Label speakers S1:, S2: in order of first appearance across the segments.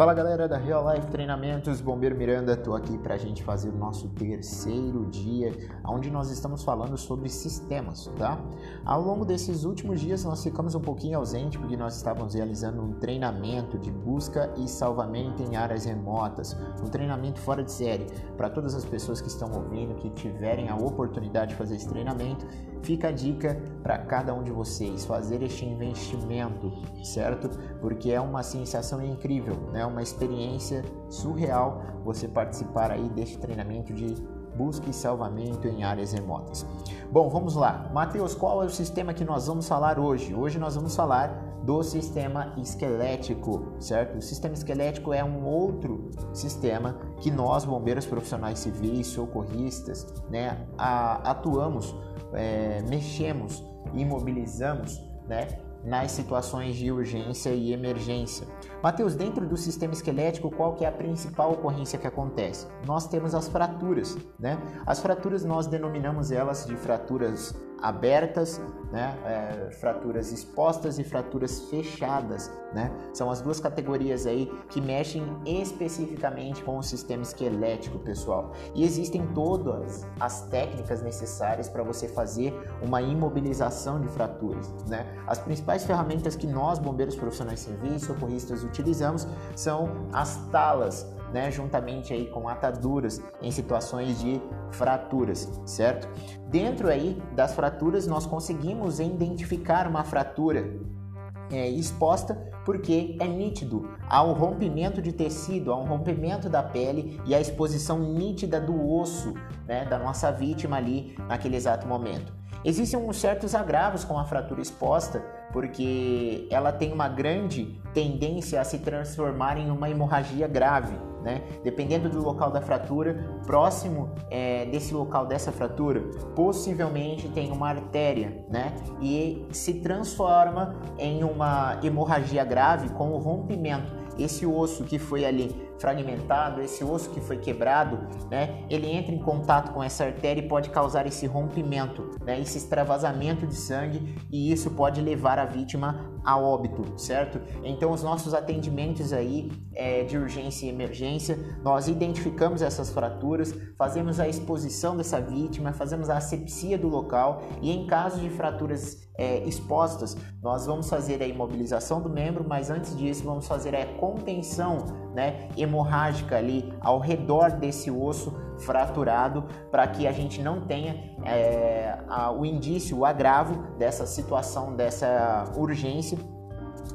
S1: Fala galera da Real Life Treinamentos, Bombeiro Miranda, estou aqui para a gente fazer o nosso terceiro dia, onde nós estamos falando sobre sistemas, tá? Ao longo desses últimos dias nós ficamos um pouquinho ausente porque nós estávamos realizando um treinamento de busca e salvamento em áreas remotas, um treinamento fora de série. Para todas as pessoas que estão ouvindo, que tiverem a oportunidade de fazer esse treinamento, fica a dica para cada um de vocês fazer este investimento, certo? Porque é uma sensação incrível, né? uma experiência surreal você participar aí deste treinamento de busca e salvamento em áreas remotas. Bom, vamos lá. Mateus, qual é o sistema que nós vamos falar hoje? Hoje nós vamos falar do sistema esquelético, certo? O sistema esquelético é um outro sistema que nós, bombeiros profissionais civis, socorristas, né, atuamos, é, mexemos, imobilizamos, né, nas situações de urgência e emergência. Mateus, dentro do sistema esquelético, qual que é a principal ocorrência que acontece? Nós temos as fraturas, né? As fraturas nós denominamos elas de fraturas abertas, né? É, fraturas expostas e fraturas fechadas, né? São as duas categorias aí que mexem especificamente com o sistema esquelético, pessoal. E existem todas as técnicas necessárias para você fazer uma imobilização de fraturas, né? As principais ferramentas que nós, bombeiros profissionais civis, socorristas, utilizamos são as talas, né, juntamente aí com ataduras em situações de fraturas, certo? Dentro aí das fraturas nós conseguimos identificar uma fratura é, exposta porque é nítido há um rompimento de tecido, há um rompimento da pele e a exposição nítida do osso né, da nossa vítima ali naquele exato momento. Existem uns certos agravos com a fratura exposta, porque ela tem uma grande tendência a se transformar em uma hemorragia grave. Né? Dependendo do local da fratura, próximo é, desse local dessa fratura, possivelmente tem uma artéria, né? E se transforma em uma hemorragia grave com o rompimento. Esse osso que foi ali fragmentado, esse osso que foi quebrado, né, ele entra em contato com essa artéria e pode causar esse rompimento, né, esse extravasamento de sangue e isso pode levar a vítima a óbito, certo? Então os nossos atendimentos aí é, de urgência e emergência, nós identificamos essas fraturas, fazemos a exposição dessa vítima, fazemos a asepsia do local e em caso de fraturas é, expostas, nós vamos fazer a imobilização do membro, mas antes disso vamos fazer a contenção né, hemorrágica ali ao redor desse osso fraturado para que a gente não tenha é, a, o indício, o agravo dessa situação, dessa urgência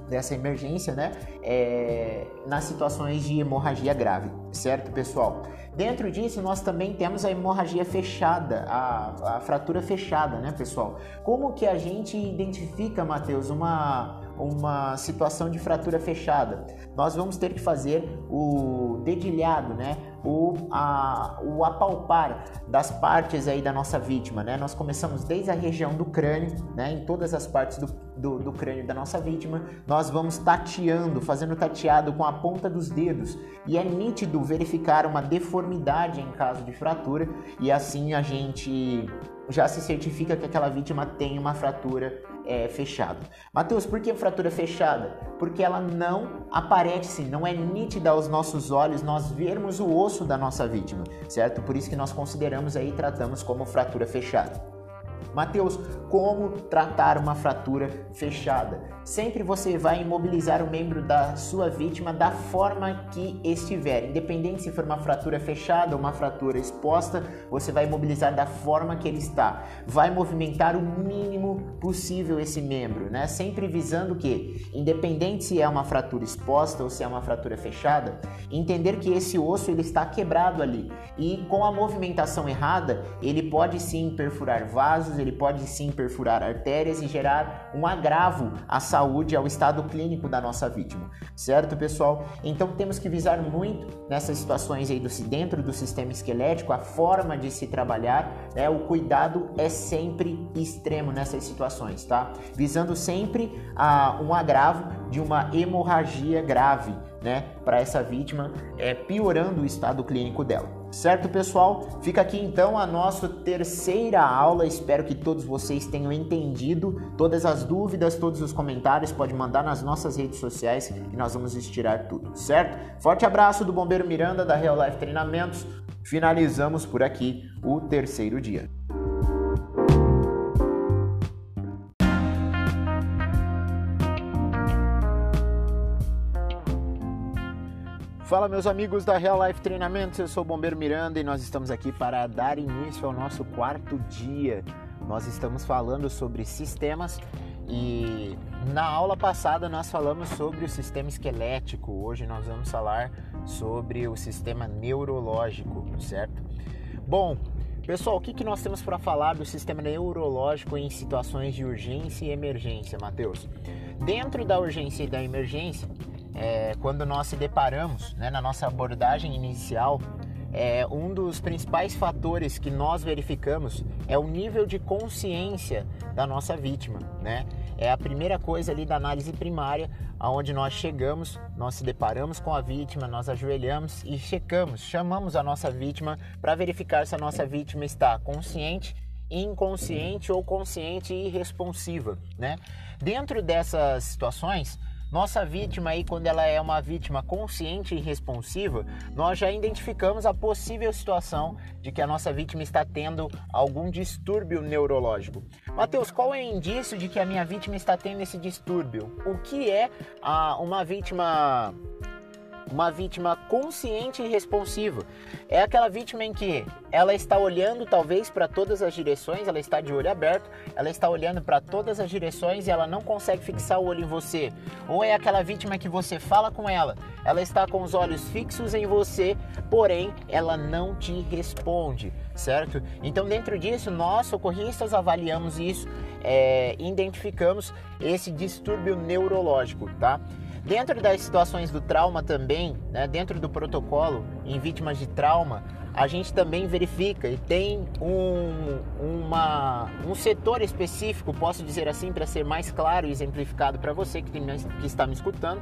S1: dessa emergência, né? É, nas situações de hemorragia grave, certo, pessoal? Dentro disso, nós também temos a hemorragia fechada, a, a fratura fechada, né, pessoal? Como que a gente identifica, Matheus, uma uma situação de fratura fechada. Nós vamos ter que fazer o dedilhado, né? O, a, o apalpar das partes aí da nossa vítima, né? Nós começamos desde a região do crânio, né? Em todas as partes do, do, do crânio da nossa vítima, nós vamos tateando, fazendo tateado com a ponta dos dedos. E é nítido verificar uma deformidade em caso de fratura e assim a gente já se certifica que aquela vítima tem uma fratura é, fechada. Mateus, por que fratura fechada? Porque ela não aparece, não é nítida aos nossos olhos nós vermos o osso da nossa vítima, certo? Por isso que nós consideramos aí e tratamos como fratura fechada. Mateus, como tratar uma fratura fechada? Sempre você vai imobilizar o membro da sua vítima da forma que estiver. Independente se for uma fratura fechada ou uma fratura exposta, você vai imobilizar da forma que ele está. Vai movimentar o mínimo possível esse membro, né? Sempre visando que, independente se é uma fratura exposta ou se é uma fratura fechada, entender que esse osso ele está quebrado ali e com a movimentação errada, ele pode sim perfurar vasos, ele pode sim perfurar artérias e gerar um agravo à saúde, ao estado clínico da nossa vítima, certo, pessoal? Então temos que visar muito nessas situações aí do, dentro do sistema esquelético, a forma de se trabalhar, né? O cuidado é sempre extremo nessas situações, tá? Visando sempre ah, um agravo de uma hemorragia grave né, para essa vítima, é, piorando o estado clínico dela. Certo, pessoal? Fica aqui então a nossa terceira aula. Espero que todos vocês tenham entendido. Todas as dúvidas, todos os comentários, pode mandar nas nossas redes sociais que nós vamos estirar tudo, certo? Forte abraço do Bombeiro Miranda da Real Life Treinamentos. Finalizamos por aqui o terceiro dia. Fala meus amigos da Real Life Treinamentos, eu sou o Bombeiro Miranda e nós estamos aqui para dar início ao nosso quarto dia. Nós estamos falando sobre sistemas e na aula passada nós falamos sobre o sistema esquelético. Hoje nós vamos falar sobre o sistema neurológico, certo? Bom, pessoal, o que, que nós temos para falar do sistema neurológico em situações de urgência e emergência, Matheus? Dentro da urgência e da emergência, é, quando nós se deparamos né, na nossa abordagem inicial, é, um dos principais fatores que nós verificamos é o nível de consciência da nossa vítima, né? É a primeira coisa ali da análise primária, aonde nós chegamos, nós se deparamos com a vítima, nós ajoelhamos e checamos, chamamos a nossa vítima para verificar se a nossa vítima está consciente, inconsciente ou consciente e irresponsiva, né? Dentro dessas situações, nossa vítima aí, quando ela é uma vítima consciente e responsiva, nós já identificamos a possível situação de que a nossa vítima está tendo algum distúrbio neurológico. Mateus, qual é o indício de que a minha vítima está tendo esse distúrbio? O que é ah, uma vítima uma vítima consciente e responsiva. É aquela vítima em que ela está olhando talvez para todas as direções, ela está de olho aberto, ela está olhando para todas as direções e ela não consegue fixar o olho em você. Ou é aquela vítima que você fala com ela, ela está com os olhos fixos em você, porém ela não te responde, certo? Então, dentro disso, nós socorristas avaliamos isso, é, identificamos esse distúrbio neurológico, tá? Dentro das situações do trauma também, né, dentro do protocolo em vítimas de trauma, a gente também verifica e tem um, uma, um setor específico, posso dizer assim, para ser mais claro e exemplificado para você que, tem, que está me escutando,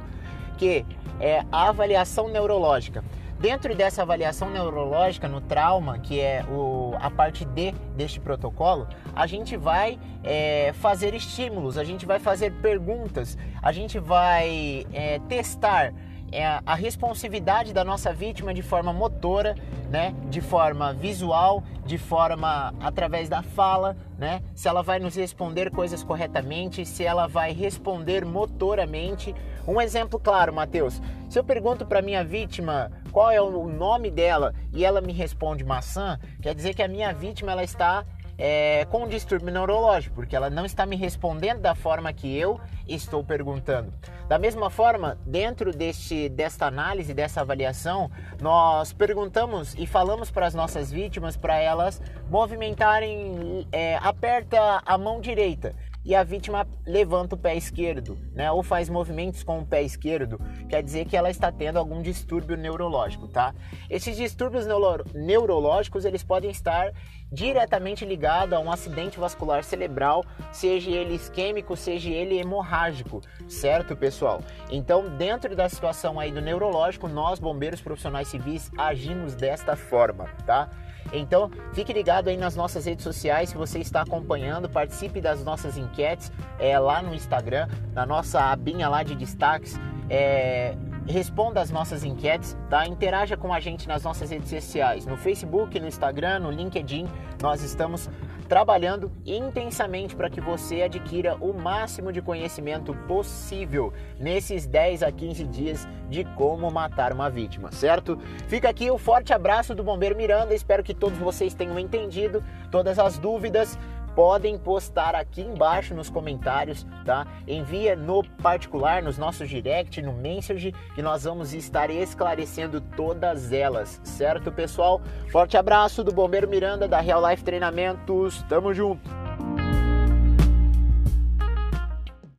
S1: que é a avaliação neurológica. Dentro dessa avaliação neurológica no trauma, que é o, a parte D deste protocolo, a gente vai é, fazer estímulos, a gente vai fazer perguntas, a gente vai é, testar é, a responsividade da nossa vítima de forma motora, né, de forma visual, de forma através da fala, né, se ela vai nos responder coisas corretamente, se ela vai responder motoramente. Um exemplo claro, Matheus, se eu pergunto para minha vítima qual é o nome dela e ela me responde maçã, quer dizer que a minha vítima ela está é, com um distúrbio neurológico, porque ela não está me respondendo da forma que eu estou perguntando. Da mesma forma, dentro deste, desta análise, dessa avaliação, nós perguntamos e falamos para as nossas vítimas para elas movimentarem, é, aperta a mão direita e a vítima levanta o pé esquerdo, né? Ou faz movimentos com o pé esquerdo, quer dizer que ela está tendo algum distúrbio neurológico, tá? Esses distúrbios neuro neurológicos, eles podem estar diretamente ligados a um acidente vascular cerebral, seja ele isquêmico, seja ele hemorrágico, certo, pessoal? Então, dentro da situação aí do neurológico, nós bombeiros profissionais civis agimos desta forma, tá? Então, fique ligado aí nas nossas redes sociais, se você está acompanhando, participe das nossas enquetes é, lá no Instagram, na nossa abinha lá de destaques. É, responda as nossas enquetes, tá? Interaja com a gente nas nossas redes sociais, no Facebook, no Instagram, no LinkedIn. Nós estamos trabalhando intensamente para que você adquira o máximo de conhecimento possível nesses 10 a 15 dias de como matar uma vítima, certo? Fica aqui o forte abraço do Bombeiro Miranda, espero que todos vocês tenham entendido todas as dúvidas podem postar aqui embaixo nos comentários, tá? Envia no particular, nos nossos direct, no message, que nós vamos estar esclarecendo todas elas, certo, pessoal? Forte abraço do Bombeiro Miranda da Real Life Treinamentos. Tamo junto.